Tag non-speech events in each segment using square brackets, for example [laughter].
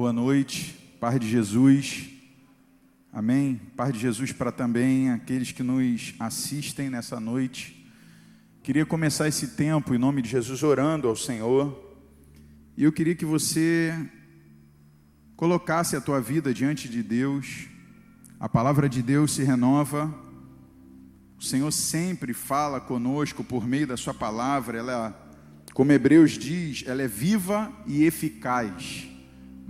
Boa noite, Pai de Jesus. Amém. Pai de Jesus para também aqueles que nos assistem nessa noite. Queria começar esse tempo em nome de Jesus orando ao Senhor. E eu queria que você colocasse a tua vida diante de Deus. A palavra de Deus se renova. O Senhor sempre fala conosco por meio da sua palavra. Ela, como Hebreus diz, ela é viva e eficaz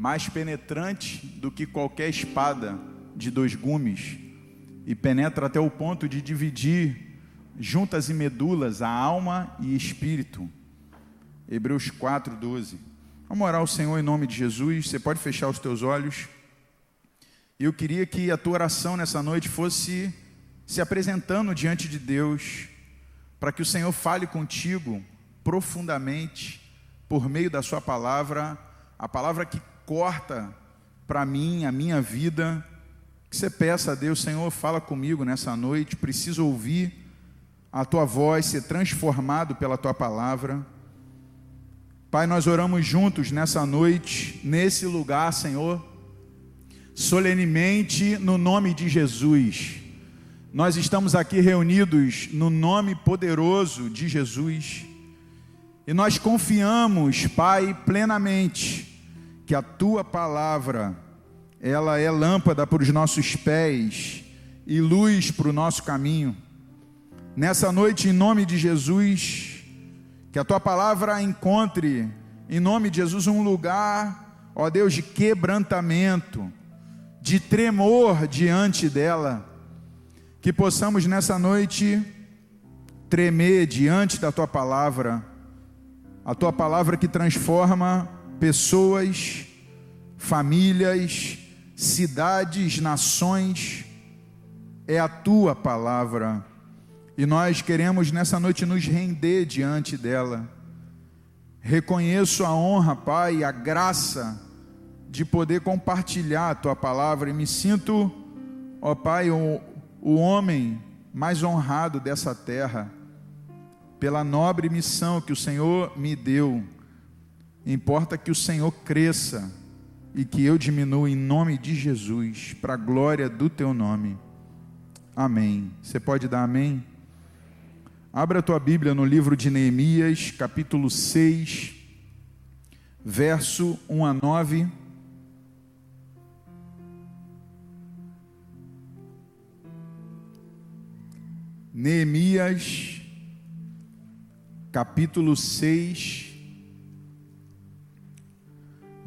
mais penetrante do que qualquer espada de dois gumes, e penetra até o ponto de dividir juntas e medulas a alma e espírito. Hebreus 4, 12. Vamos orar ao Senhor em nome de Jesus. Você pode fechar os teus olhos. Eu queria que a tua oração nessa noite fosse se apresentando diante de Deus, para que o Senhor fale contigo profundamente por meio da Sua palavra, a palavra que corta para mim, a minha vida, que você peça a Deus, Senhor, fala comigo nessa noite, preciso ouvir a tua voz, ser transformado pela tua palavra. Pai, nós oramos juntos nessa noite, nesse lugar, Senhor, solenemente no nome de Jesus. Nós estamos aqui reunidos no nome poderoso de Jesus e nós confiamos, Pai, plenamente que a tua palavra ela é lâmpada para os nossos pés e luz para o nosso caminho. Nessa noite, em nome de Jesus, que a tua palavra encontre, em nome de Jesus, um lugar, ó Deus, de quebrantamento, de tremor diante dela. Que possamos nessa noite tremer diante da tua palavra, a tua palavra que transforma pessoas, famílias, cidades, nações, é a tua palavra. E nós queremos nessa noite nos render diante dela. Reconheço a honra, Pai, a graça de poder compartilhar a tua palavra e me sinto, ó Pai, o, o homem mais honrado dessa terra, pela nobre missão que o Senhor me deu Importa que o Senhor cresça e que eu diminua em nome de Jesus, para a glória do teu nome. Amém. Você pode dar amém? Abra a tua Bíblia no livro de Neemias, capítulo 6, verso 1 a 9. Neemias, capítulo 6,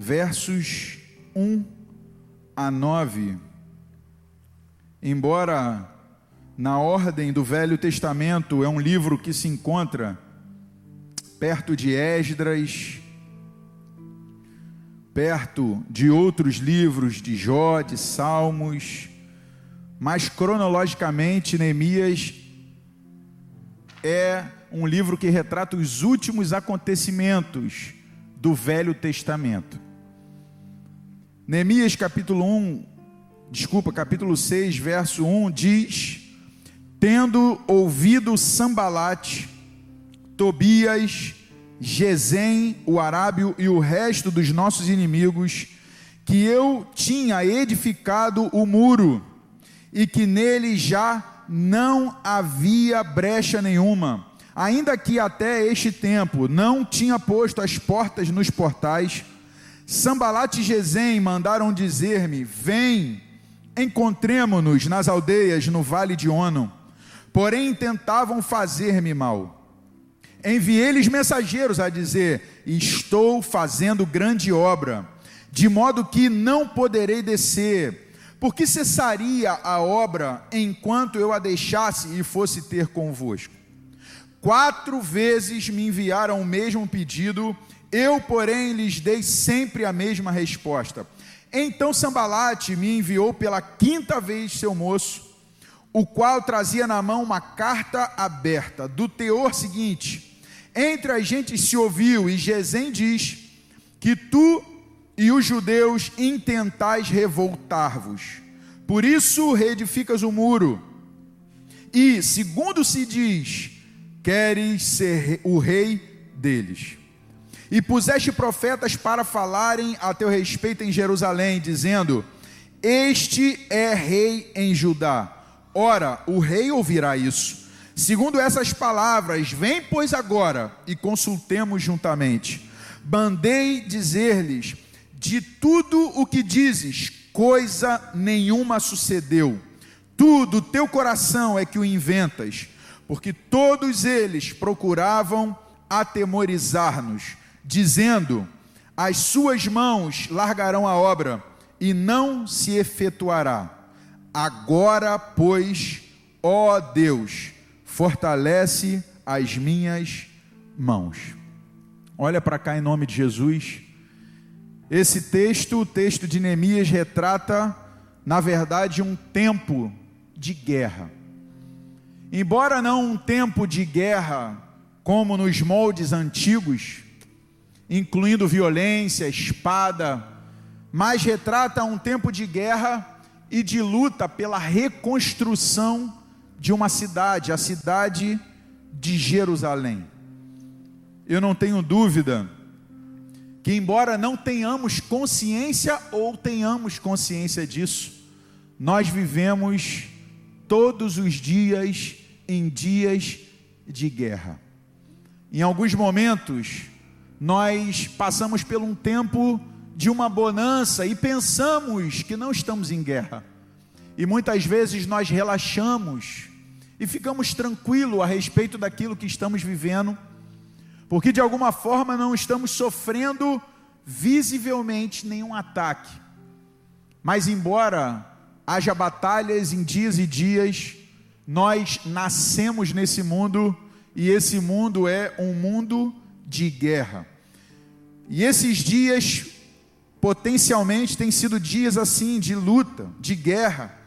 versos 1 a 9. Embora na ordem do Velho Testamento é um livro que se encontra perto de Esdras, perto de outros livros de Jó, de Salmos, mas cronologicamente Neemias é um livro que retrata os últimos acontecimentos do Velho Testamento. Neemias capítulo 1, desculpa, capítulo 6, verso 1 diz: Tendo ouvido Sambalate, Tobias, Gesem, o arábio e o resto dos nossos inimigos, que eu tinha edificado o muro e que nele já não havia brecha nenhuma, ainda que até este tempo não tinha posto as portas nos portais, Sambalat e Gesem mandaram dizer-me: Vem, encontremo-nos nas aldeias no vale de Ono. Porém, tentavam fazer-me mal. Enviei-lhes mensageiros a dizer: Estou fazendo grande obra, de modo que não poderei descer, porque cessaria a obra enquanto eu a deixasse e fosse ter convosco. Quatro vezes me enviaram o mesmo pedido eu, porém, lhes dei sempre a mesma resposta. Então Sambalate me enviou pela quinta vez seu moço, o qual trazia na mão uma carta aberta, do teor seguinte: Entre as gentes se ouviu, e Gesem diz que tu e os judeus intentais revoltar-vos. Por isso reedificas o muro. E, segundo se diz, queres ser o rei deles. E puseste profetas para falarem a teu respeito em Jerusalém, dizendo: Este é rei em Judá. Ora, o rei ouvirá isso. Segundo essas palavras, vem, pois, agora e consultemos juntamente. Mandei dizer-lhes: De tudo o que dizes, coisa nenhuma sucedeu. Tu, do teu coração, é que o inventas, porque todos eles procuravam atemorizar-nos dizendo: As suas mãos largarão a obra e não se efetuará. Agora, pois, ó Deus, fortalece as minhas mãos. Olha para cá em nome de Jesus. Esse texto, o texto de Neemias, retrata, na verdade, um tempo de guerra. Embora não um tempo de guerra como nos moldes antigos, incluindo violência, espada, mas retrata um tempo de guerra e de luta pela reconstrução de uma cidade, a cidade de Jerusalém. Eu não tenho dúvida que, embora não tenhamos consciência ou tenhamos consciência disso, nós vivemos todos os dias em dias de guerra. Em alguns momentos, nós passamos por um tempo de uma bonança e pensamos que não estamos em guerra. E muitas vezes nós relaxamos e ficamos tranquilos a respeito daquilo que estamos vivendo, porque de alguma forma não estamos sofrendo visivelmente nenhum ataque. Mas embora haja batalhas em dias e dias, nós nascemos nesse mundo e esse mundo é um mundo de guerra. E esses dias, potencialmente, têm sido dias assim, de luta, de guerra.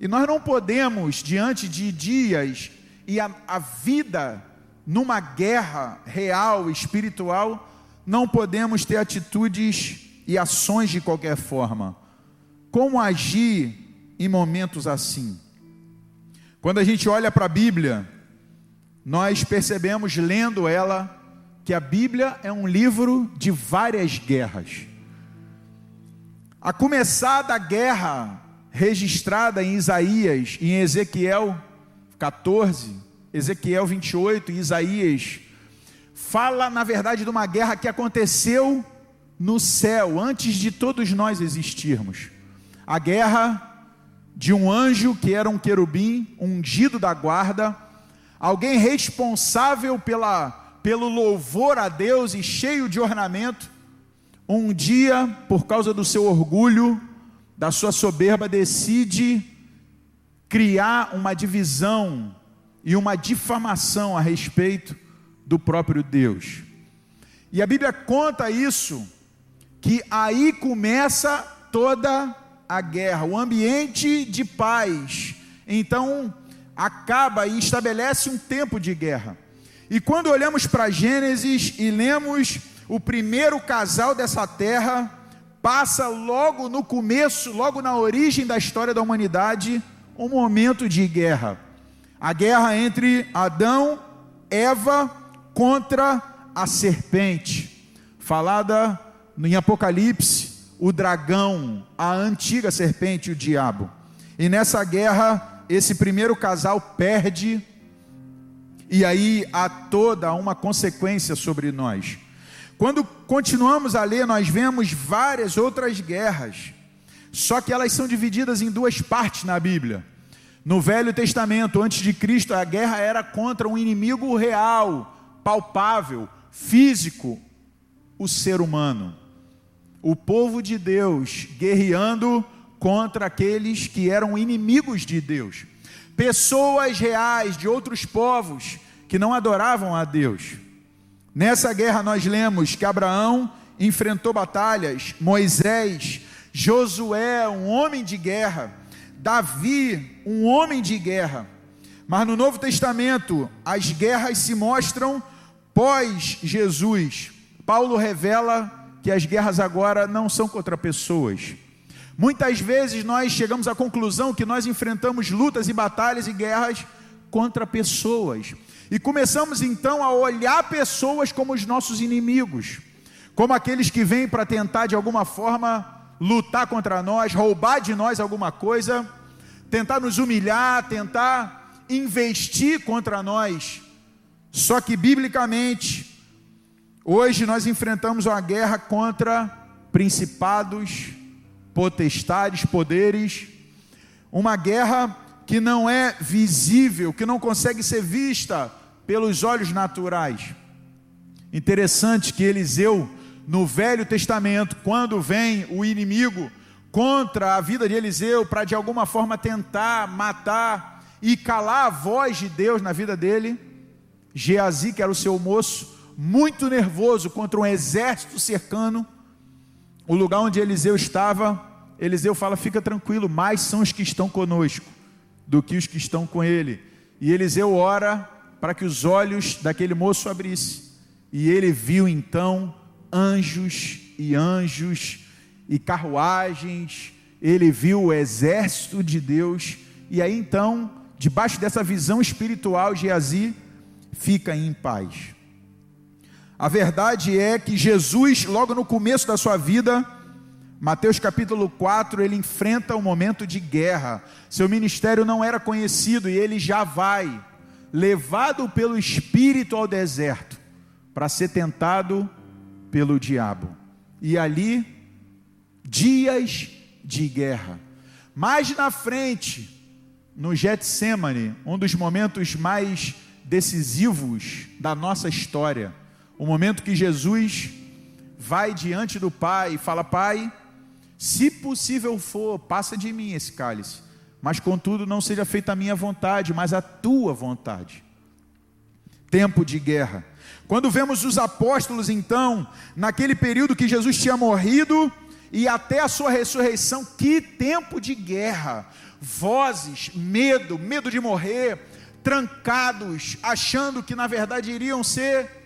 E nós não podemos, diante de dias e a, a vida numa guerra real, espiritual, não podemos ter atitudes e ações de qualquer forma. Como agir em momentos assim? Quando a gente olha para a Bíblia, nós percebemos, lendo ela, que a Bíblia é um livro de várias guerras. A começar da guerra registrada em Isaías, em Ezequiel 14, Ezequiel 28 e Isaías, fala na verdade de uma guerra que aconteceu no céu, antes de todos nós existirmos. A guerra de um anjo que era um querubim, ungido da guarda, alguém responsável pela pelo louvor a Deus e cheio de ornamento, um dia, por causa do seu orgulho, da sua soberba, decide criar uma divisão e uma difamação a respeito do próprio Deus. E a Bíblia conta isso, que aí começa toda a guerra, o ambiente de paz. Então, acaba e estabelece um tempo de guerra. E quando olhamos para Gênesis e lemos o primeiro casal dessa terra, passa logo no começo, logo na origem da história da humanidade, um momento de guerra. A guerra entre Adão, Eva contra a serpente, falada em Apocalipse, o dragão, a antiga serpente, o diabo. E nessa guerra, esse primeiro casal perde e aí há toda uma consequência sobre nós. Quando continuamos a ler, nós vemos várias outras guerras, só que elas são divididas em duas partes na Bíblia. No Velho Testamento, antes de Cristo, a guerra era contra um inimigo real, palpável, físico, o ser humano. O povo de Deus guerreando contra aqueles que eram inimigos de Deus pessoas reais de outros povos que não adoravam a Deus. Nessa guerra nós lemos que Abraão enfrentou batalhas, Moisés, Josué, um homem de guerra, Davi, um homem de guerra. Mas no Novo Testamento, as guerras se mostram pós Jesus. Paulo revela que as guerras agora não são contra pessoas, Muitas vezes nós chegamos à conclusão que nós enfrentamos lutas e batalhas e guerras contra pessoas. E começamos então a olhar pessoas como os nossos inimigos, como aqueles que vêm para tentar de alguma forma lutar contra nós, roubar de nós alguma coisa, tentar nos humilhar, tentar investir contra nós. Só que biblicamente, hoje nós enfrentamos uma guerra contra principados, potestades, poderes, uma guerra que não é visível, que não consegue ser vista pelos olhos naturais. Interessante que Eliseu, no Velho Testamento, quando vem o inimigo contra a vida de Eliseu para de alguma forma tentar matar e calar a voz de Deus na vida dele, Geazi, que era o seu moço, muito nervoso contra um exército cercano, o lugar onde Eliseu estava, Eliseu fala: fica tranquilo, mais são os que estão conosco do que os que estão com ele. E Eliseu ora para que os olhos daquele moço abrissem. E ele viu então anjos e anjos e carruagens, ele viu o exército de Deus, e aí então, debaixo dessa visão espiritual, Geazi fica em paz. A verdade é que Jesus, logo no começo da sua vida, Mateus capítulo 4, ele enfrenta um momento de guerra. Seu ministério não era conhecido e ele já vai, levado pelo Espírito ao deserto, para ser tentado pelo diabo. E ali, dias de guerra. Mais na frente, no Getsemane, um dos momentos mais decisivos da nossa história, o momento que Jesus vai diante do Pai e fala: Pai, se possível for, passa de mim esse cálice, mas contudo não seja feita a minha vontade, mas a tua vontade. Tempo de guerra. Quando vemos os apóstolos, então, naquele período que Jesus tinha morrido e até a sua ressurreição, que tempo de guerra! Vozes, medo, medo de morrer, trancados, achando que na verdade iriam ser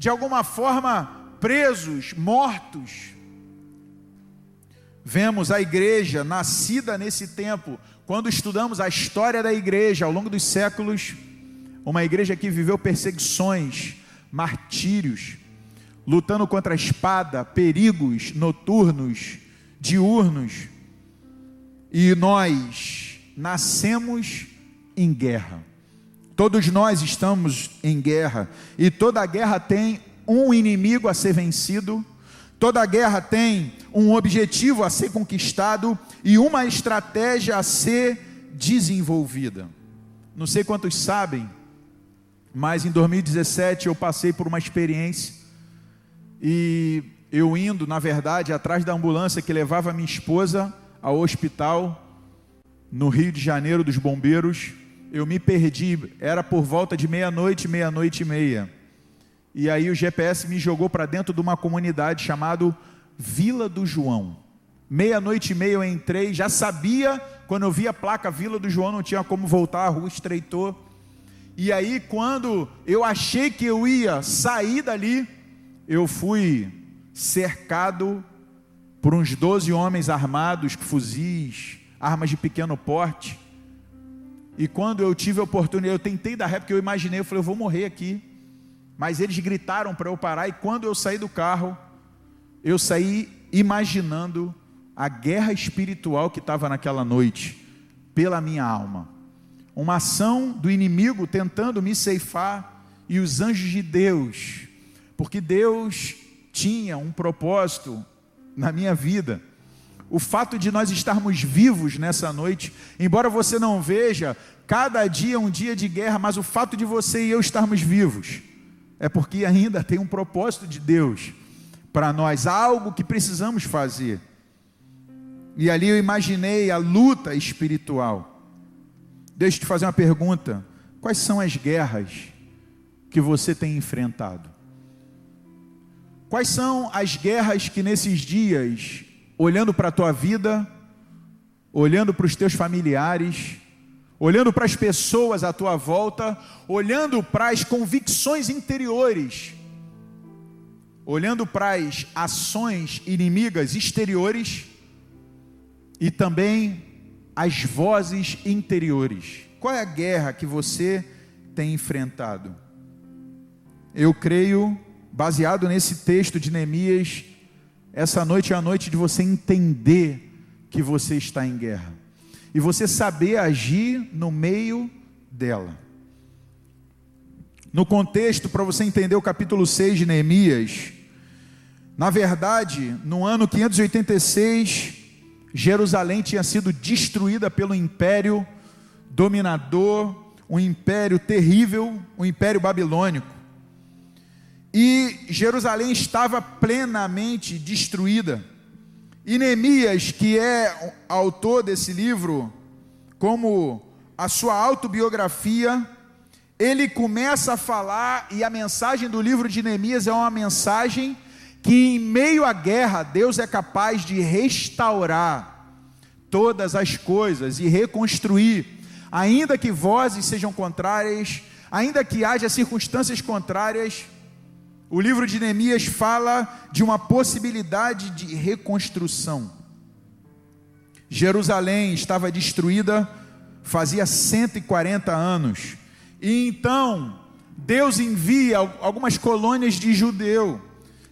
de alguma forma presos, mortos. Vemos a igreja nascida nesse tempo, quando estudamos a história da igreja ao longo dos séculos, uma igreja que viveu perseguições, martírios, lutando contra a espada, perigos noturnos, diurnos, e nós nascemos em guerra. Todos nós estamos em guerra, e toda guerra tem um inimigo a ser vencido, toda guerra tem um objetivo a ser conquistado e uma estratégia a ser desenvolvida. Não sei quantos sabem, mas em 2017 eu passei por uma experiência e eu indo, na verdade, atrás da ambulância que levava minha esposa ao hospital no Rio de Janeiro dos bombeiros, eu me perdi, era por volta de meia-noite, meia-noite e meia. E aí o GPS me jogou para dentro de uma comunidade chamada Vila do João. Meia-noite e meia eu entrei, já sabia, quando eu vi a placa Vila do João, não tinha como voltar, a rua estreitou. E aí, quando eu achei que eu ia sair dali, eu fui cercado por uns 12 homens armados, fuzis, armas de pequeno porte. E quando eu tive a oportunidade, eu tentei dar ré, porque eu imaginei, eu falei, eu vou morrer aqui. Mas eles gritaram para eu parar, e quando eu saí do carro, eu saí imaginando a guerra espiritual que estava naquela noite, pela minha alma. Uma ação do inimigo tentando me ceifar, e os anjos de Deus, porque Deus tinha um propósito na minha vida o fato de nós estarmos vivos nessa noite, embora você não veja, cada dia é um dia de guerra, mas o fato de você e eu estarmos vivos, é porque ainda tem um propósito de Deus para nós, algo que precisamos fazer. E ali eu imaginei a luta espiritual. Deixa eu te fazer uma pergunta: quais são as guerras que você tem enfrentado? Quais são as guerras que nesses dias olhando para a tua vida, olhando para os teus familiares, olhando para as pessoas à tua volta, olhando para as convicções interiores, olhando para as ações inimigas exteriores e também as vozes interiores. Qual é a guerra que você tem enfrentado? eu creio, baseado nesse texto de Neemias, essa noite é a noite de você entender que você está em guerra e você saber agir no meio dela. No contexto, para você entender o capítulo 6 de Neemias, na verdade, no ano 586, Jerusalém tinha sido destruída pelo império dominador, um império terrível, o um império babilônico. E Jerusalém estava plenamente destruída. E Neemias, que é autor desse livro, como a sua autobiografia, ele começa a falar, e a mensagem do livro de Neemias é uma mensagem que, em meio à guerra, Deus é capaz de restaurar todas as coisas e reconstruir, ainda que vozes sejam contrárias, ainda que haja circunstâncias contrárias. O livro de Neemias fala de uma possibilidade de reconstrução. Jerusalém estava destruída fazia 140 anos. E então, Deus envia algumas colônias de judeu,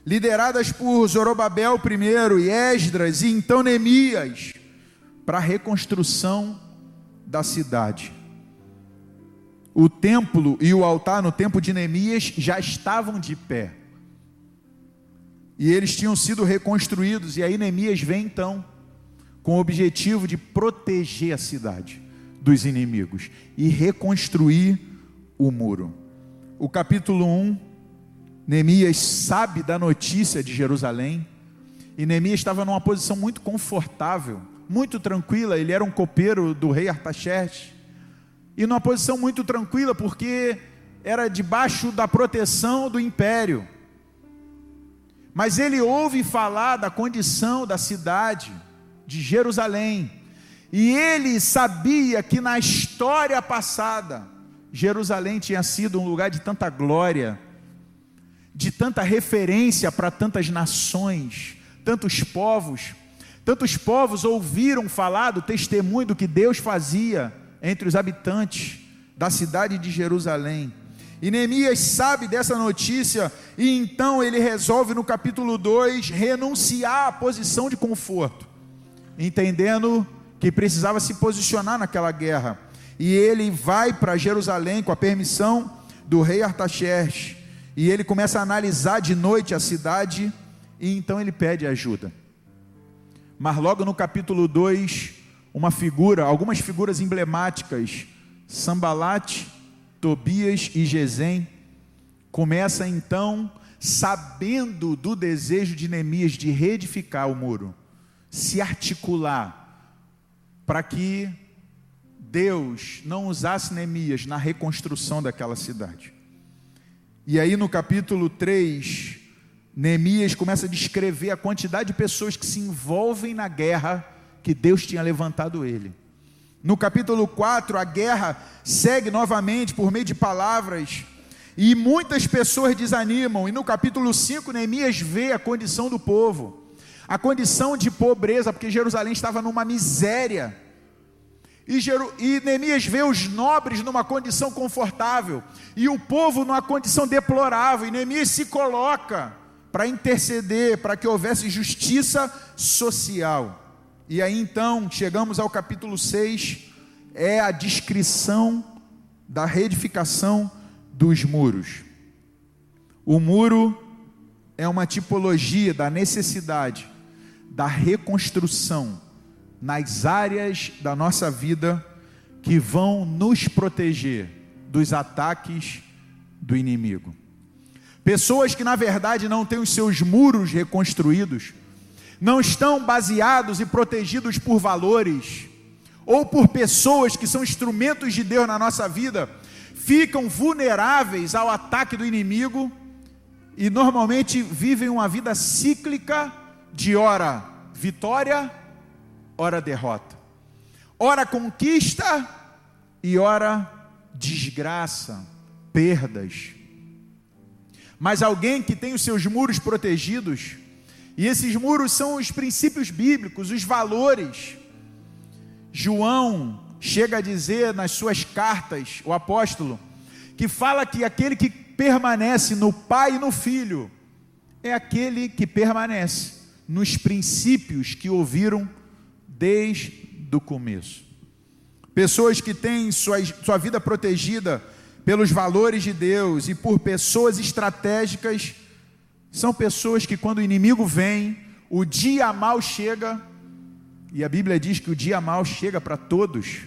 lideradas por Zorobabel primeiro e Esdras e então Neemias, para a reconstrução da cidade. O templo e o altar no tempo de Neemias já estavam de pé. E eles tinham sido reconstruídos, e aí Neemias vem então com o objetivo de proteger a cidade dos inimigos e reconstruir o muro. O capítulo 1, Neemias sabe da notícia de Jerusalém, e Neemias estava numa posição muito confortável, muito tranquila, ele era um copeiro do rei Artaxerxes, e numa posição muito tranquila, porque era debaixo da proteção do império. Mas ele ouve falar da condição da cidade de Jerusalém, e ele sabia que na história passada, Jerusalém tinha sido um lugar de tanta glória, de tanta referência para tantas nações, tantos povos. Tantos povos ouviram falar do testemunho do que Deus fazia entre os habitantes da cidade de Jerusalém. E Neemias sabe dessa notícia, e então ele resolve no capítulo 2 renunciar à posição de conforto, entendendo que precisava se posicionar naquela guerra e ele vai para Jerusalém com a permissão do rei Artaxerxes, e ele começa a analisar de noite a cidade, e então ele pede ajuda. Mas logo no capítulo 2, uma figura, algumas figuras emblemáticas, Sambalate, Tobias e Gesem, começa então, sabendo do desejo de Neemias de reedificar o muro, se articular para que Deus não usasse Neemias na reconstrução daquela cidade. E aí no capítulo 3, Neemias começa a descrever a quantidade de pessoas que se envolvem na guerra que Deus tinha levantado ele. No capítulo 4, a guerra segue novamente por meio de palavras, e muitas pessoas desanimam. E no capítulo 5, Neemias vê a condição do povo, a condição de pobreza, porque Jerusalém estava numa miséria e, Jeru, e Neemias vê os nobres numa condição confortável e o povo numa condição deplorável. E Neemias se coloca para interceder, para que houvesse justiça social. E aí então, chegamos ao capítulo 6, é a descrição da reedificação dos muros. O muro é uma tipologia da necessidade da reconstrução nas áreas da nossa vida que vão nos proteger dos ataques do inimigo. Pessoas que na verdade não têm os seus muros reconstruídos, não estão baseados e protegidos por valores, ou por pessoas que são instrumentos de Deus na nossa vida, ficam vulneráveis ao ataque do inimigo e normalmente vivem uma vida cíclica de ora vitória ora derrota, ora conquista e ora desgraça, perdas. Mas alguém que tem os seus muros protegidos, e esses muros são os princípios bíblicos, os valores. João chega a dizer nas suas cartas, o apóstolo, que fala que aquele que permanece no Pai e no Filho é aquele que permanece nos princípios que ouviram desde o começo. Pessoas que têm sua, sua vida protegida pelos valores de Deus e por pessoas estratégicas, são pessoas que, quando o inimigo vem, o dia mal chega, e a Bíblia diz que o dia mal chega para todos,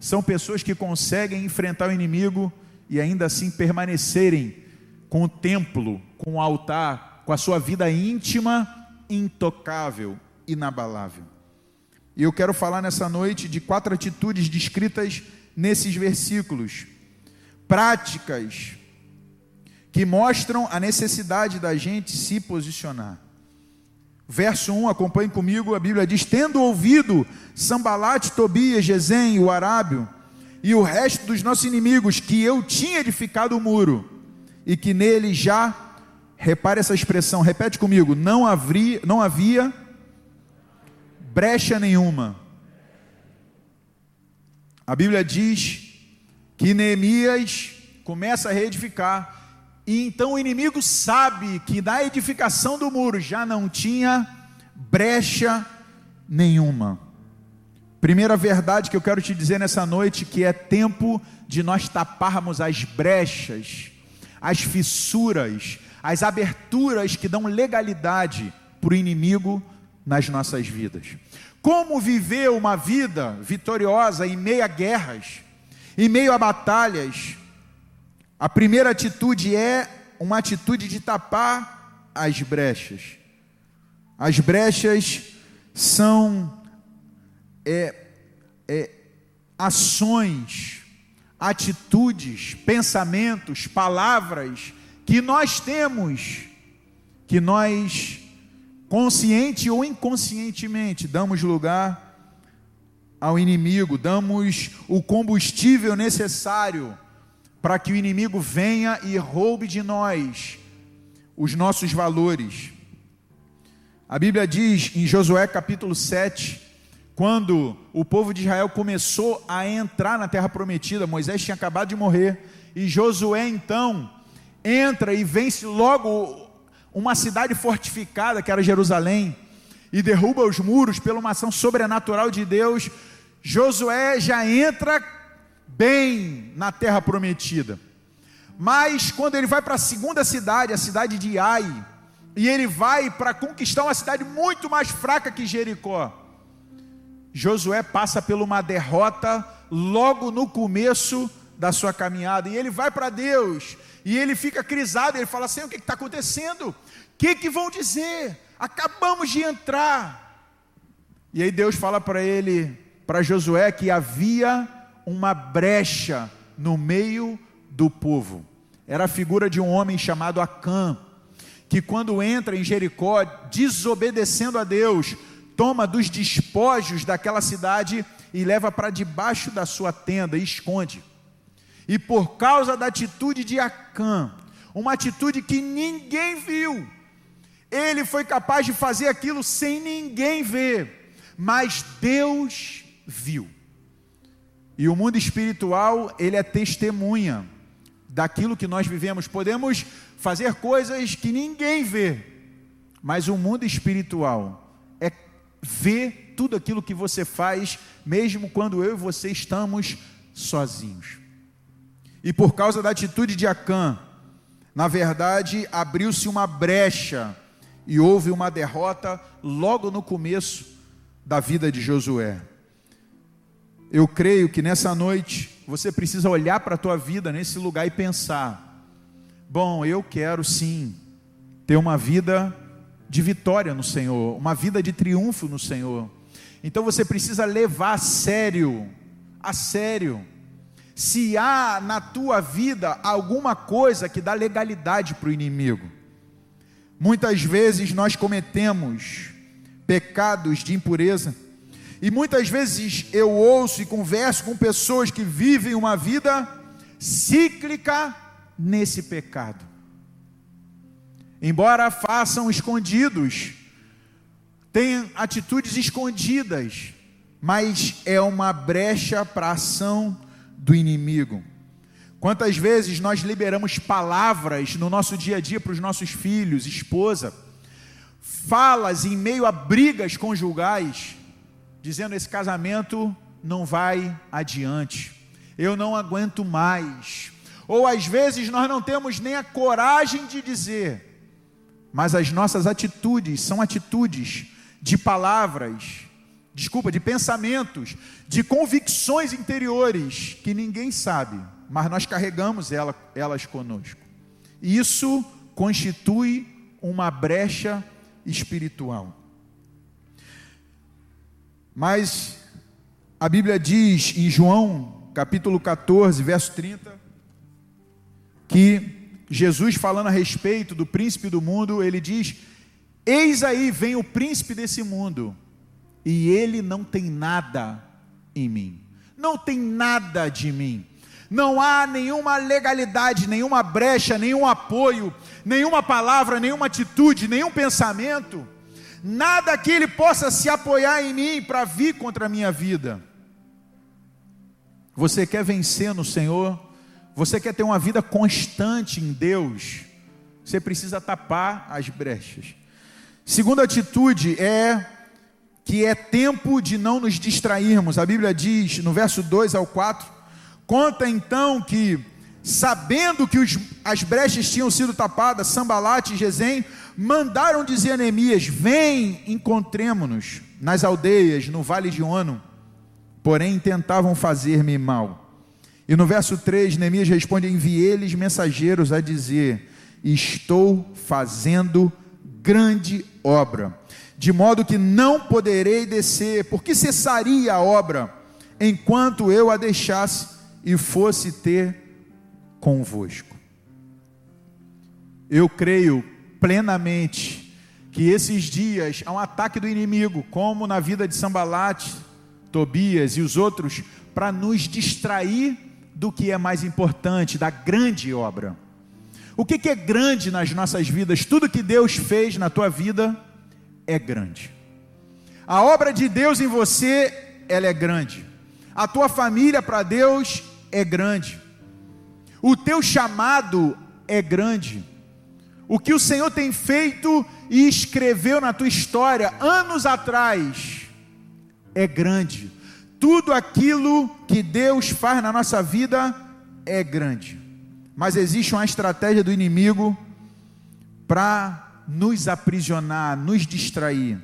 são pessoas que conseguem enfrentar o inimigo e ainda assim permanecerem com o templo, com o altar, com a sua vida íntima, intocável, inabalável. E eu quero falar nessa noite de quatro atitudes descritas nesses versículos, práticas, que mostram a necessidade da gente se posicionar. Verso 1, acompanhe comigo, a Bíblia diz: Tendo ouvido Sambalate, Tobias, Gesem o Arábio, e o resto dos nossos inimigos, que eu tinha edificado o muro, e que nele já, repare essa expressão, repete comigo, não não havia brecha nenhuma. A Bíblia diz que Neemias começa a reedificar, e então o inimigo sabe que na edificação do muro já não tinha brecha nenhuma. Primeira verdade que eu quero te dizer nessa noite que é tempo de nós taparmos as brechas, as fissuras, as aberturas que dão legalidade para o inimigo nas nossas vidas. Como viver uma vida vitoriosa em meio a guerras, em meio a batalhas? A primeira atitude é uma atitude de tapar as brechas. As brechas são é, é, ações, atitudes, pensamentos, palavras que nós temos, que nós, consciente ou inconscientemente, damos lugar ao inimigo, damos o combustível necessário para que o inimigo venha e roube de nós os nossos valores. A Bíblia diz em Josué capítulo 7, quando o povo de Israel começou a entrar na terra prometida, Moisés tinha acabado de morrer, e Josué então entra e vence logo uma cidade fortificada, que era Jerusalém, e derruba os muros pela uma ação sobrenatural de Deus. Josué já entra bem na terra prometida. Mas quando ele vai para a segunda cidade, a cidade de Ai, e ele vai para conquistar uma cidade muito mais fraca que Jericó, Josué passa por uma derrota logo no começo da sua caminhada, e ele vai para Deus, e ele fica crisado, ele fala assim: o que está acontecendo? O que, que vão dizer? Acabamos de entrar. E aí Deus fala para ele, para Josué, que havia uma brecha no meio do povo. Era a figura de um homem chamado Acã, que quando entra em Jericó, desobedecendo a Deus, toma dos despojos daquela cidade e leva para debaixo da sua tenda e esconde. E por causa da atitude de Acã, uma atitude que ninguém viu, ele foi capaz de fazer aquilo sem ninguém ver, mas Deus viu. E o mundo espiritual, ele é testemunha daquilo que nós vivemos. Podemos fazer coisas que ninguém vê, mas o mundo espiritual vê tudo aquilo que você faz, mesmo quando eu e você estamos sozinhos. E por causa da atitude de Acã, na verdade, abriu-se uma brecha e houve uma derrota logo no começo da vida de Josué. Eu creio que nessa noite você precisa olhar para a tua vida nesse lugar e pensar: bom, eu quero sim ter uma vida de vitória no Senhor, uma vida de triunfo no Senhor. Então você precisa levar a sério, a sério. Se há na tua vida alguma coisa que dá legalidade para o inimigo, muitas vezes nós cometemos pecados de impureza, e muitas vezes eu ouço e converso com pessoas que vivem uma vida cíclica nesse pecado embora façam escondidos, têm atitudes escondidas, mas é uma brecha para a ação do inimigo. Quantas vezes nós liberamos palavras no nosso dia a dia para os nossos filhos, esposa, falas em meio a brigas conjugais, dizendo: esse casamento não vai adiante, eu não aguento mais. Ou às vezes nós não temos nem a coragem de dizer, mas as nossas atitudes são atitudes de palavras, desculpa, de pensamentos, de convicções interiores que ninguém sabe mas nós carregamos ela, elas conosco. Isso constitui uma brecha espiritual. Mas a Bíblia diz em João, capítulo 14, verso 30, que Jesus falando a respeito do príncipe do mundo, ele diz: Eis aí vem o príncipe desse mundo, e ele não tem nada em mim, não tem nada de mim. Não há nenhuma legalidade, nenhuma brecha, nenhum apoio, nenhuma palavra, nenhuma atitude, nenhum pensamento, nada que ele possa se apoiar em mim para vir contra a minha vida. Você quer vencer no Senhor? Você quer ter uma vida constante em Deus? Você precisa tapar as brechas. Segunda atitude é que é tempo de não nos distrairmos. A Bíblia diz no verso 2 ao 4 Conta então que, sabendo que os, as brechas tinham sido tapadas, Sambalate e Gesem mandaram dizer a Neemias: Vem, encontremo-nos nas aldeias, no vale de Ono. Porém, tentavam fazer-me mal. E no verso 3, Neemias responde: Enviei-lhes mensageiros a dizer: Estou fazendo grande obra, de modo que não poderei descer, porque cessaria a obra, enquanto eu a deixasse e fosse ter convosco. Eu creio plenamente que esses dias há um ataque do inimigo, como na vida de Sambalate, Tobias e os outros, para nos distrair do que é mais importante, da grande obra. O que, que é grande nas nossas vidas? Tudo que Deus fez na tua vida é grande. A obra de Deus em você, ela é grande. A tua família para Deus é grande. O teu chamado é grande. O que o Senhor tem feito e escreveu na tua história anos atrás é grande. Tudo aquilo que Deus faz na nossa vida é grande. Mas existe uma estratégia do inimigo para nos aprisionar, nos distrair.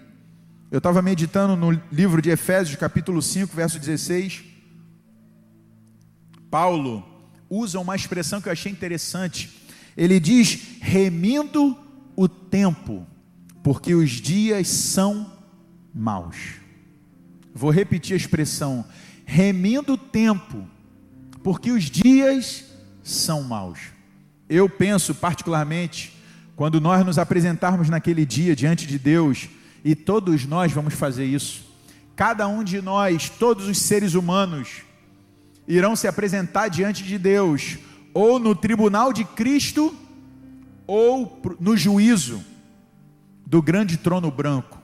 Eu estava meditando no livro de Efésios, capítulo 5, verso 16. Paulo usa uma expressão que eu achei interessante. Ele diz: remindo o tempo, porque os dias são maus. Vou repetir a expressão: remindo o tempo, porque os dias são maus. Eu penso particularmente, quando nós nos apresentarmos naquele dia diante de Deus, e todos nós vamos fazer isso, cada um de nós, todos os seres humanos, irão se apresentar diante de Deus, ou no tribunal de Cristo, ou no juízo do grande trono branco.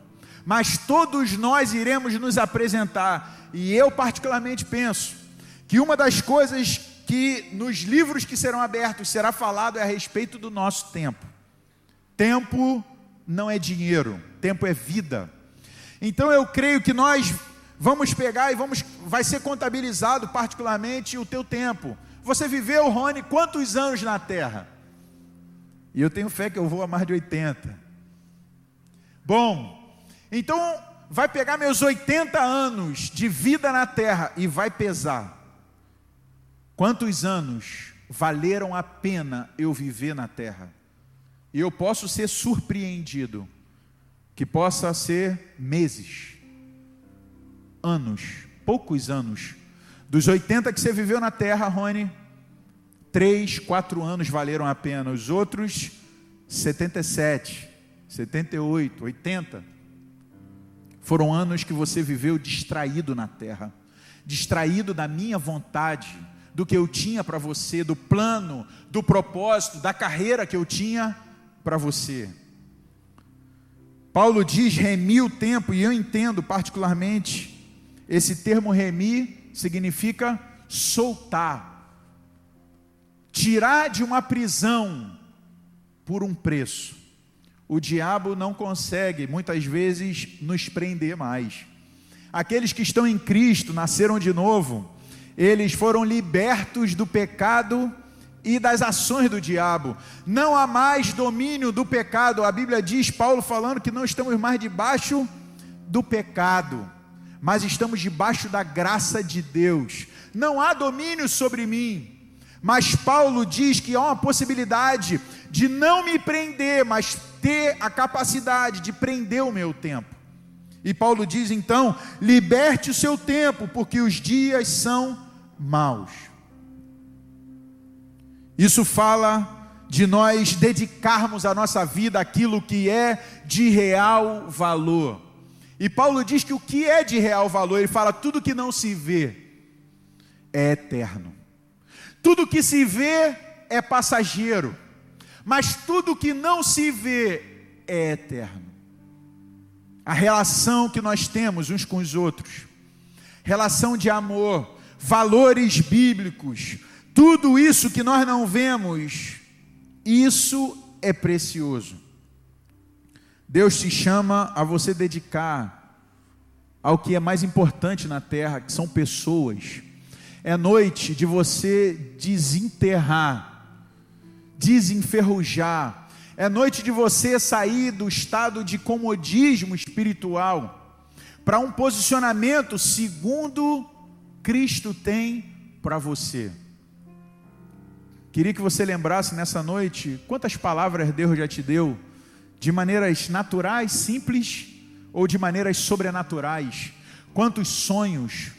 Mas todos nós iremos nos apresentar, e eu particularmente penso que uma das coisas que nos livros que serão abertos será falado é a respeito do nosso tempo. Tempo não é dinheiro, tempo é vida. Então eu creio que nós Vamos pegar e vamos, vai ser contabilizado particularmente o teu tempo. Você viveu, Rony, quantos anos na terra? E eu tenho fé que eu vou a mais de 80. Bom, então vai pegar meus 80 anos de vida na terra e vai pesar. Quantos anos valeram a pena eu viver na terra? E eu posso ser surpreendido, que possa ser meses anos, poucos anos. Dos 80 que você viveu na terra, Rony, 3, 4 anos valeram a pena. Os outros, 77, 78, 80. Foram anos que você viveu distraído na terra, distraído da minha vontade, do que eu tinha para você, do plano, do propósito, da carreira que eu tinha para você. Paulo diz remir o tempo, e eu entendo particularmente esse termo remir significa soltar. tirar de uma prisão por um preço. O diabo não consegue, muitas vezes, nos prender mais. Aqueles que estão em Cristo, nasceram de novo, eles foram libertos do pecado e das ações do diabo. Não há mais domínio do pecado. A Bíblia diz, Paulo falando que não estamos mais debaixo do pecado, mas estamos debaixo da graça de Deus. Não há domínio sobre mim. Mas Paulo diz que há uma possibilidade de não me prender, mas ter a capacidade de prender o meu tempo. E Paulo diz então: liberte o seu tempo, porque os dias são maus. Isso fala de nós dedicarmos a nossa vida àquilo que é de real valor. E Paulo diz que o que é de real valor, ele fala: tudo que não se vê é eterno. Tudo que se vê é passageiro, mas tudo que não se vê é eterno. A relação que nós temos uns com os outros, relação de amor, valores bíblicos, tudo isso que nós não vemos, isso é precioso. Deus te chama a você dedicar ao que é mais importante na terra, que são pessoas é noite de você desenterrar, desenferrujar. É noite de você sair do estado de comodismo espiritual para um posicionamento segundo Cristo tem para você. Queria que você lembrasse nessa noite quantas palavras Deus já te deu, de maneiras naturais, simples ou de maneiras sobrenaturais. Quantos sonhos,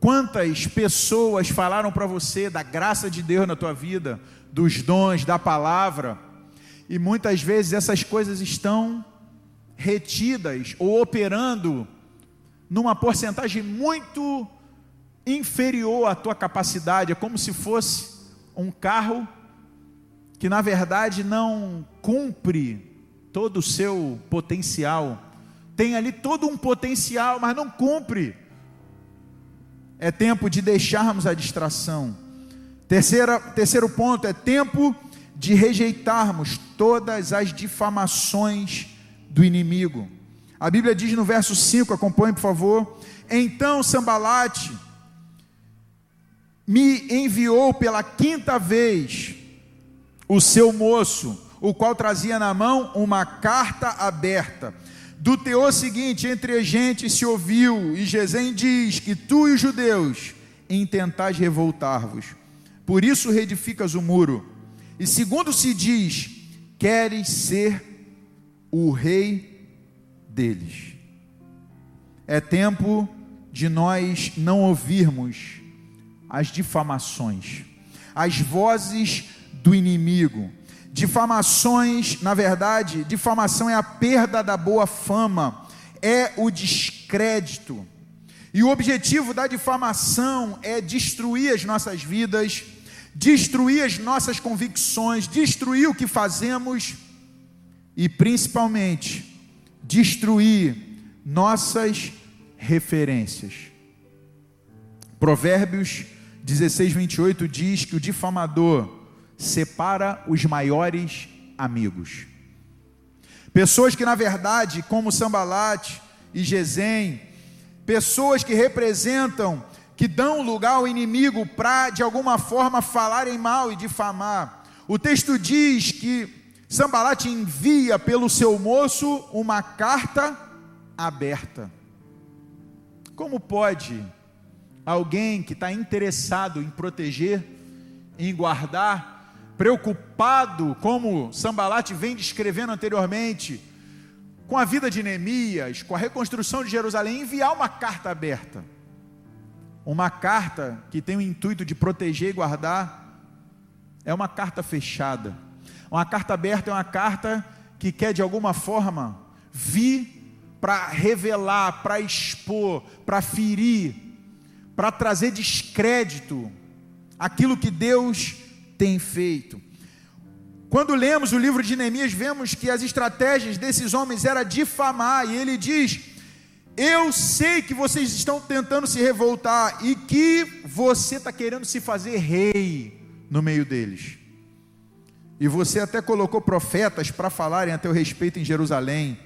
Quantas pessoas falaram para você da graça de Deus na tua vida, dos dons, da palavra, e muitas vezes essas coisas estão retidas ou operando numa porcentagem muito inferior à tua capacidade, é como se fosse um carro que na verdade não cumpre todo o seu potencial. Tem ali todo um potencial, mas não cumpre é tempo de deixarmos a distração. Terceira, terceiro ponto é tempo de rejeitarmos todas as difamações do inimigo. A Bíblia diz no verso 5, acompanhe por favor. Então Sambalate me enviou pela quinta vez o seu moço, o qual trazia na mão uma carta aberta do teor seguinte, entre a gente se ouviu, e Gesem diz que tu e os judeus intentais revoltar-vos. Por isso reedificas o muro. E segundo se diz, queres ser o rei deles. É tempo de nós não ouvirmos as difamações, as vozes do inimigo, Difamações, na verdade, difamação é a perda da boa fama, é o descrédito. E o objetivo da difamação é destruir as nossas vidas, destruir as nossas convicções, destruir o que fazemos e principalmente destruir nossas referências. Provérbios 16, 28 diz que o difamador separa os maiores amigos. Pessoas que, na verdade, como Sambalate e Gesem, pessoas que representam, que dão lugar ao inimigo para, de alguma forma, falarem mal e difamar. O texto diz que Sambalate envia pelo seu moço uma carta aberta. Como pode alguém que está interessado em proteger, em guardar, preocupado, como Sambalate vem descrevendo anteriormente, com a vida de Neemias, com a reconstrução de Jerusalém, enviar uma carta aberta. Uma carta que tem o intuito de proteger e guardar, é uma carta fechada. Uma carta aberta é uma carta que quer de alguma forma vir para revelar, para expor, para ferir, para trazer descrédito aquilo que Deus tem feito. Quando lemos o livro de Neemias, vemos que as estratégias desses homens era difamar, e ele diz: Eu sei que vocês estão tentando se revoltar e que você está querendo se fazer rei no meio deles. E você até colocou profetas para falarem a teu respeito em Jerusalém.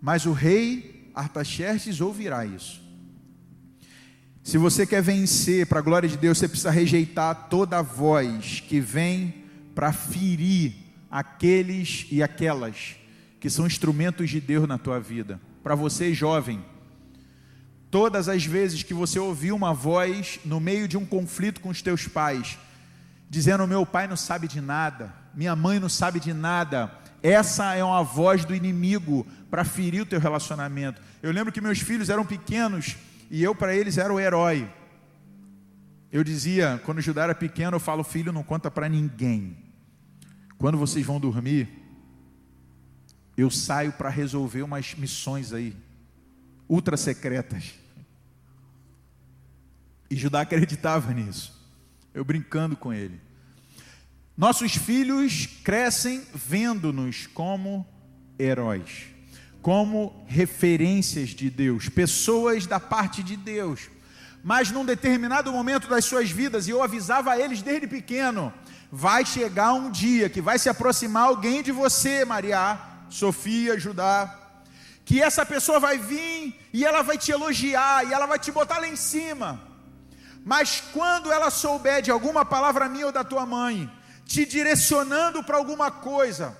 Mas o rei Artaxerxes ouvirá isso. Se você quer vencer para a glória de Deus, você precisa rejeitar toda voz que vem para ferir aqueles e aquelas que são instrumentos de Deus na tua vida. Para você, jovem, todas as vezes que você ouviu uma voz no meio de um conflito com os teus pais, dizendo: Meu pai não sabe de nada, minha mãe não sabe de nada. Essa é uma voz do inimigo para ferir o teu relacionamento. Eu lembro que meus filhos eram pequenos e eu para eles era o herói. Eu dizia, quando o Judá era pequeno, eu falo: Filho, não conta para ninguém. Quando vocês vão dormir, eu saio para resolver umas missões aí, ultra secretas. E Judá acreditava nisso eu brincando com ele. Nossos filhos crescem vendo-nos como heróis, como referências de Deus, pessoas da parte de Deus. Mas num determinado momento das suas vidas, e eu avisava a eles desde pequeno, vai chegar um dia que vai se aproximar alguém de você, Maria, Sofia, Judá, que essa pessoa vai vir e ela vai te elogiar e ela vai te botar lá em cima. Mas quando ela souber de alguma palavra minha ou da tua mãe, te direcionando para alguma coisa,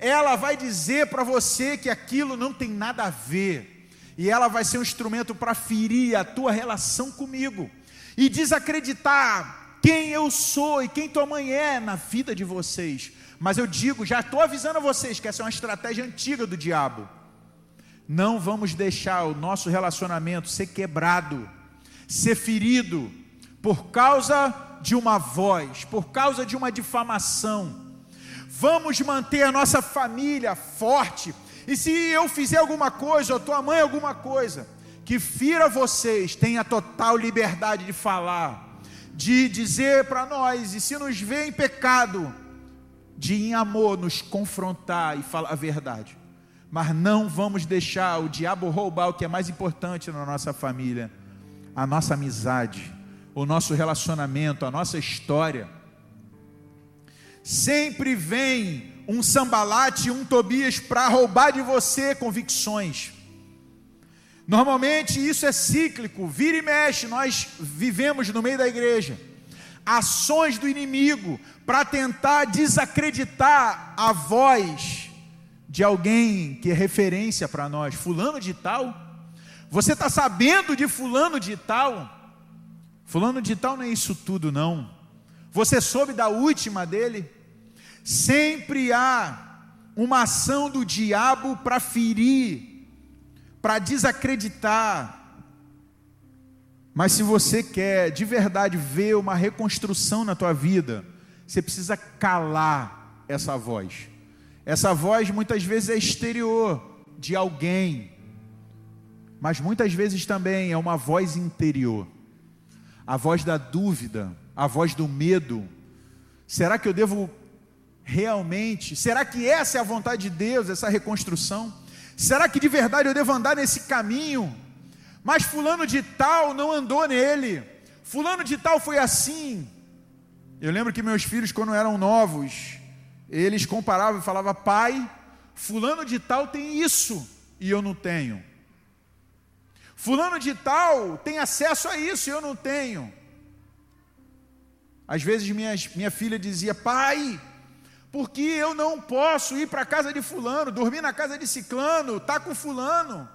ela vai dizer para você que aquilo não tem nada a ver, e ela vai ser um instrumento para ferir a tua relação comigo e desacreditar quem eu sou e quem tua mãe é na vida de vocês. Mas eu digo, já estou avisando a vocês que essa é uma estratégia antiga do diabo. Não vamos deixar o nosso relacionamento ser quebrado, ser ferido, por causa de uma voz, por causa de uma difamação. Vamos manter a nossa família forte. E se eu fizer alguma coisa, ou tua mãe alguma coisa, que fira vocês, tenha total liberdade de falar, de dizer para nós, e se nos vê em pecado, de em amor nos confrontar e falar a verdade. Mas não vamos deixar o diabo roubar o que é mais importante na nossa família, a nossa amizade o nosso relacionamento, a nossa história. Sempre vem um sambalate, um Tobias para roubar de você convicções. Normalmente isso é cíclico, vira e mexe, nós vivemos no meio da igreja. Ações do inimigo para tentar desacreditar a voz de alguém que é referência para nós. Fulano de tal, você está sabendo de Fulano de tal? Fulano de tal não é isso tudo, não. Você soube da última dele? Sempre há uma ação do diabo para ferir, para desacreditar. Mas se você quer de verdade ver uma reconstrução na tua vida, você precisa calar essa voz. Essa voz muitas vezes é exterior de alguém, mas muitas vezes também é uma voz interior a voz da dúvida, a voz do medo. Será que eu devo realmente? Será que essa é a vontade de Deus, essa reconstrução? Será que de verdade eu devo andar nesse caminho? Mas Fulano de Tal não andou nele, Fulano de Tal foi assim. Eu lembro que meus filhos, quando eram novos, eles comparavam e falavam: Pai, Fulano de Tal tem isso e eu não tenho. Fulano de tal tem acesso a isso e eu não tenho. Às vezes minha, minha filha dizia, pai, por que eu não posso ir para a casa de fulano, dormir na casa de ciclano, tá com fulano?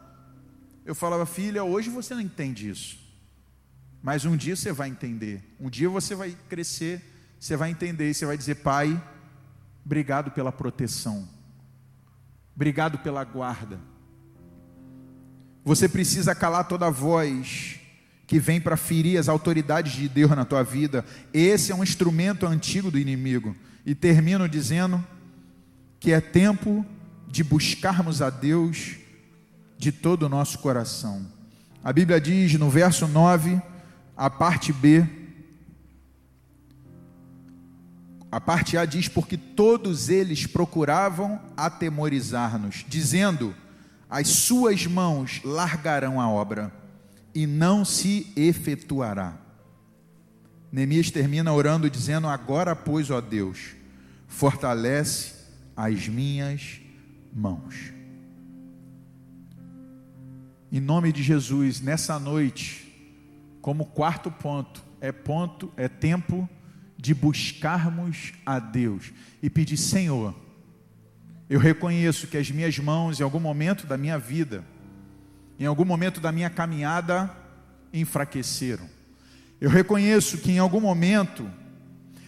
Eu falava, filha, hoje você não entende isso. Mas um dia você vai entender. Um dia você vai crescer, você vai entender e você vai dizer, pai, obrigado pela proteção. Obrigado pela guarda. Você precisa calar toda voz que vem para ferir as autoridades de Deus na tua vida. Esse é um instrumento antigo do inimigo. E termino dizendo que é tempo de buscarmos a Deus de todo o nosso coração. A Bíblia diz no verso 9, a parte B, a parte A diz: Porque todos eles procuravam atemorizar-nos, dizendo: as suas mãos largarão a obra e não se efetuará. Neemias termina orando dizendo: Agora, pois, ó Deus, fortalece as minhas mãos. Em nome de Jesus, nessa noite, como quarto ponto, é ponto, é tempo de buscarmos a Deus e pedir, Senhor, eu reconheço que as minhas mãos, em algum momento da minha vida, em algum momento da minha caminhada, enfraqueceram. Eu reconheço que em algum momento,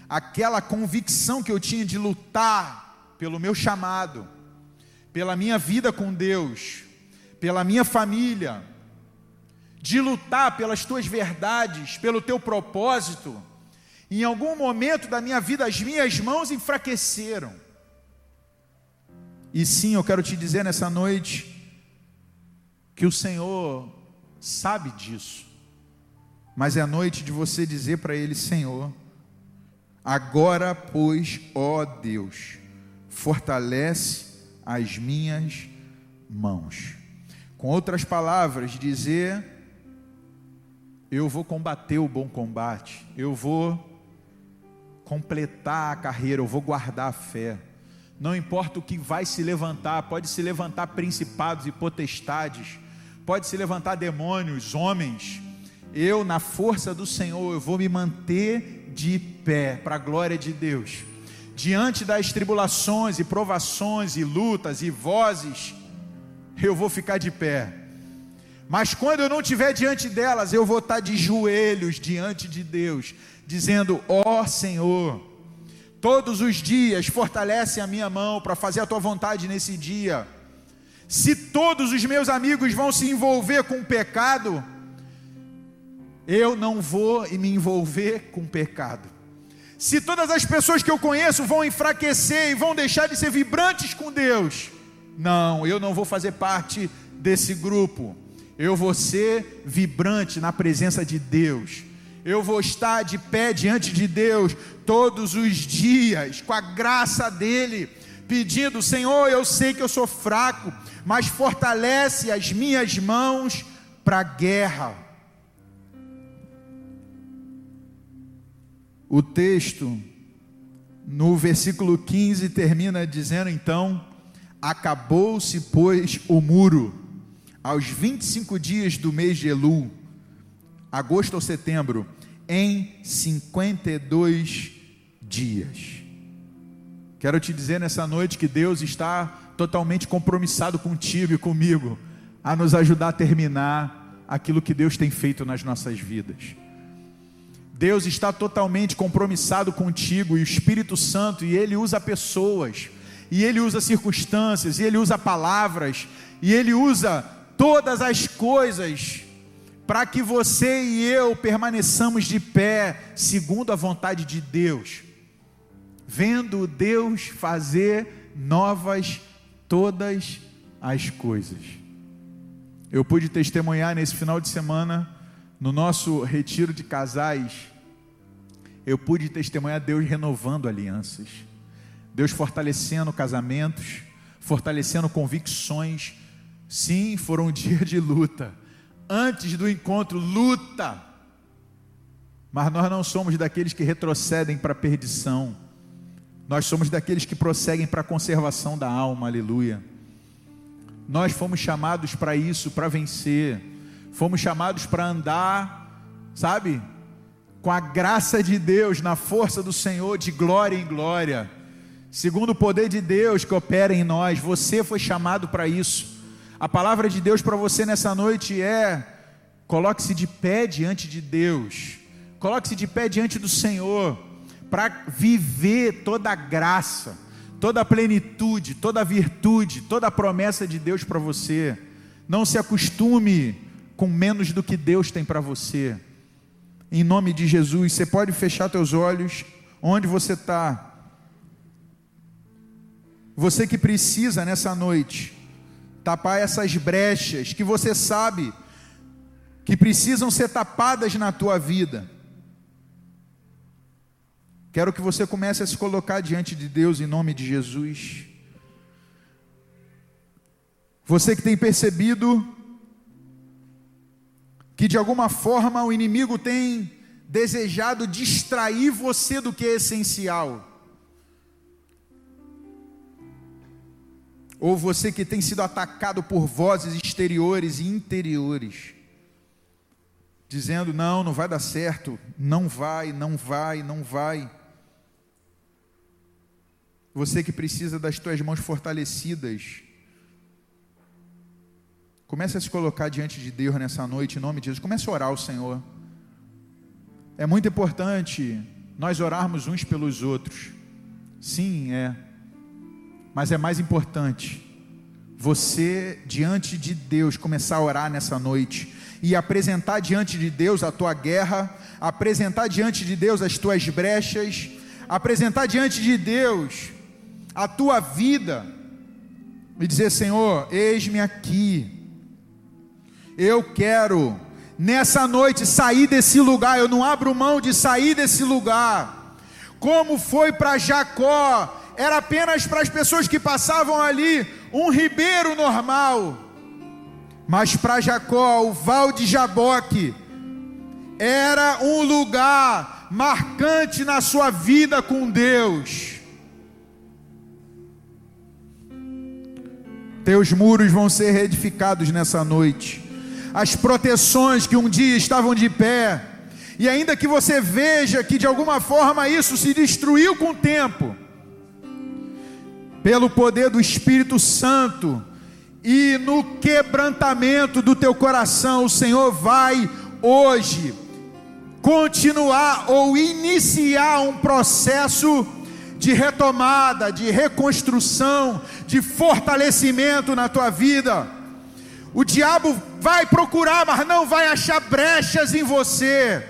aquela convicção que eu tinha de lutar pelo meu chamado, pela minha vida com Deus, pela minha família, de lutar pelas tuas verdades, pelo teu propósito, em algum momento da minha vida as minhas mãos enfraqueceram. E sim, eu quero te dizer nessa noite que o Senhor sabe disso. Mas é a noite de você dizer para ele, Senhor, agora, pois, ó Deus, fortalece as minhas mãos. Com outras palavras, dizer: Eu vou combater o bom combate, eu vou completar a carreira, eu vou guardar a fé. Não importa o que vai se levantar, pode se levantar principados e potestades, pode se levantar demônios, homens. Eu, na força do Senhor, eu vou me manter de pé, para a glória de Deus. Diante das tribulações e provações e lutas e vozes eu vou ficar de pé. Mas quando eu não estiver diante delas, eu vou estar de joelhos diante de Deus, dizendo: Ó oh, Senhor, todos os dias fortalece a minha mão para fazer a tua vontade nesse dia. Se todos os meus amigos vão se envolver com o pecado, eu não vou me envolver com o pecado. Se todas as pessoas que eu conheço vão enfraquecer e vão deixar de ser vibrantes com Deus, não, eu não vou fazer parte desse grupo. Eu vou ser vibrante na presença de Deus. Eu vou estar de pé diante de Deus todos os dias, com a graça dEle, pedindo: Senhor, eu sei que eu sou fraco, mas fortalece as minhas mãos para a guerra. O texto, no versículo 15, termina dizendo então Acabou-se, pois, o muro. Aos 25 dias do mês de Elu, agosto ou setembro, em 52 dias. Quero te dizer nessa noite que Deus está totalmente compromissado contigo e comigo a nos ajudar a terminar aquilo que Deus tem feito nas nossas vidas. Deus está totalmente compromissado contigo e o Espírito Santo, e Ele usa pessoas e ele usa circunstâncias, e ele usa palavras, e ele usa todas as coisas para que você e eu permaneçamos de pé, segundo a vontade de Deus, vendo Deus fazer novas todas as coisas. Eu pude testemunhar nesse final de semana, no nosso retiro de casais, eu pude testemunhar Deus renovando alianças. Deus fortalecendo casamentos, fortalecendo convicções. Sim, foram um [laughs] dia de luta. Antes do encontro, luta. Mas nós não somos daqueles que retrocedem para a perdição. Nós somos daqueles que prosseguem para a conservação da alma. Aleluia. Nós fomos chamados para isso, para vencer. Fomos chamados para andar, sabe? Com a graça de Deus, na força do Senhor, de glória em glória segundo o poder de Deus que opera em nós. Você foi chamado para isso. A palavra de Deus para você nessa noite é: coloque-se de pé diante de Deus, coloque-se de pé diante do Senhor, para viver toda a graça, toda a plenitude, toda a virtude, toda a promessa de Deus para você. Não se acostume com menos do que Deus tem para você. Em nome de Jesus, você pode fechar teus olhos onde você está. Você que precisa nessa noite tapar essas brechas que você sabe que precisam ser tapadas na tua vida. Quero que você comece a se colocar diante de Deus em nome de Jesus. Você que tem percebido que de alguma forma o inimigo tem desejado distrair você do que é essencial. Ou você que tem sido atacado por vozes exteriores e interiores, dizendo: não, não vai dar certo, não vai, não vai, não vai. Você que precisa das tuas mãos fortalecidas, comece a se colocar diante de Deus nessa noite, em nome de Jesus. Comece a orar ao Senhor. É muito importante nós orarmos uns pelos outros. Sim, é. Mas é mais importante você, diante de Deus, começar a orar nessa noite e apresentar diante de Deus a tua guerra, apresentar diante de Deus as tuas brechas, apresentar diante de Deus a tua vida e dizer: Senhor, eis-me aqui, eu quero nessa noite sair desse lugar, eu não abro mão de sair desse lugar, como foi para Jacó era apenas para as pessoas que passavam ali um ribeiro normal. Mas para Jacó, o Val de Jaboque era um lugar marcante na sua vida com Deus. Teus muros vão ser reedificados nessa noite. As proteções que um dia estavam de pé, e ainda que você veja que de alguma forma isso se destruiu com o tempo, pelo poder do Espírito Santo e no quebrantamento do teu coração, o Senhor vai hoje continuar ou iniciar um processo de retomada, de reconstrução, de fortalecimento na tua vida. O diabo vai procurar, mas não vai achar brechas em você.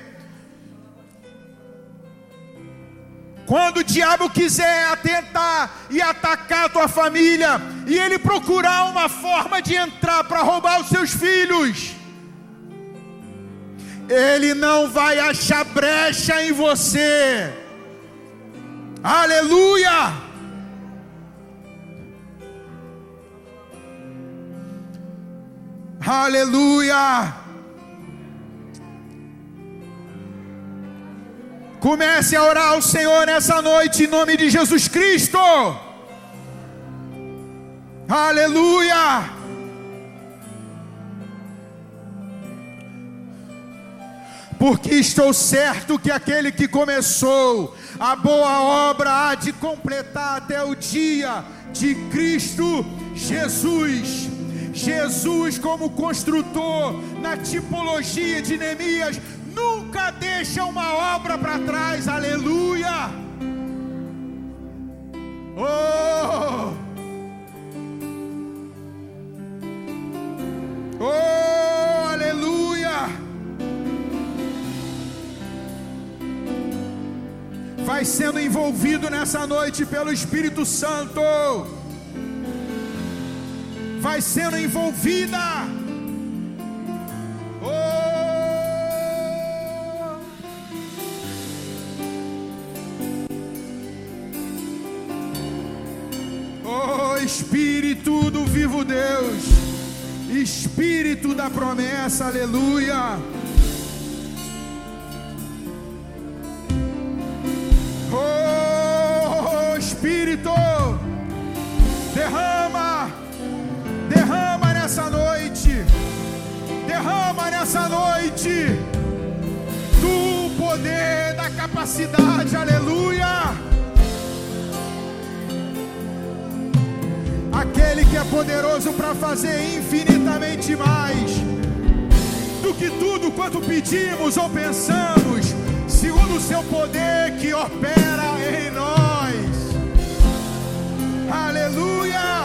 Quando o diabo quiser atentar e atacar a tua família, e ele procurar uma forma de entrar para roubar os seus filhos, ele não vai achar brecha em você. Aleluia! Aleluia! Comece a orar ao Senhor nessa noite, em nome de Jesus Cristo. Aleluia. Porque estou certo que aquele que começou a boa obra há de completar até o dia de Cristo Jesus. Jesus, como construtor, na tipologia de Neemias, nunca deixa uma obra para trás, Vai sendo envolvido nessa noite pelo Espírito Santo, vai sendo envolvida. Espírito do vivo Deus, Espírito da promessa, aleluia. Nessa noite, do poder, da capacidade, aleluia. aquele que é poderoso para fazer infinitamente mais do que tudo quanto pedimos ou pensamos, segundo o seu poder que opera em nós. Aleluia!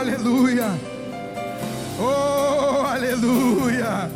Aleluia! Oh, aleluia!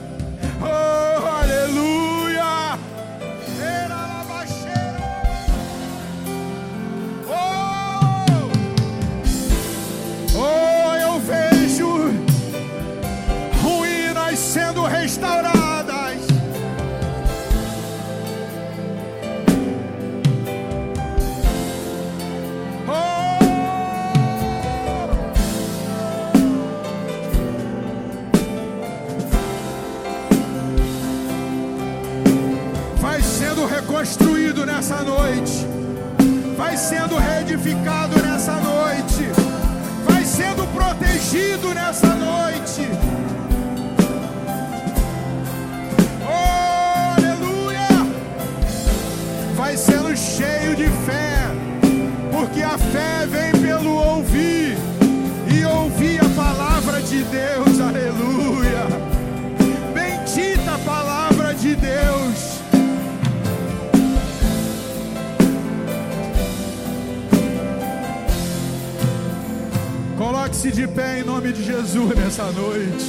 Nessa noite.